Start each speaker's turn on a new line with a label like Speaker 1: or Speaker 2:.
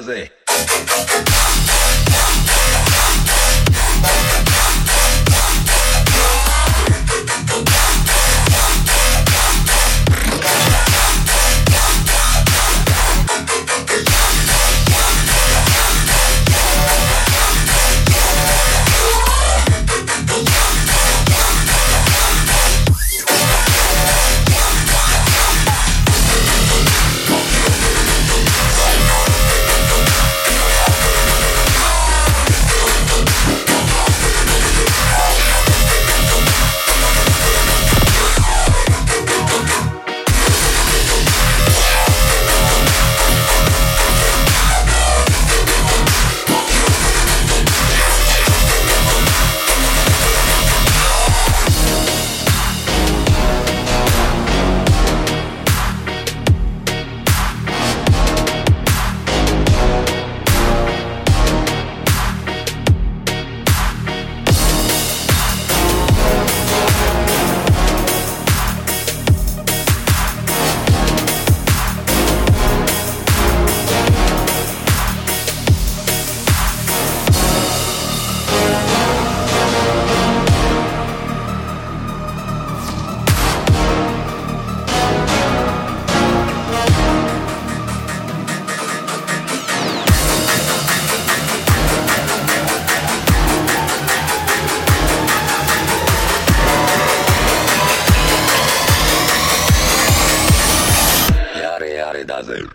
Speaker 1: だ verdade.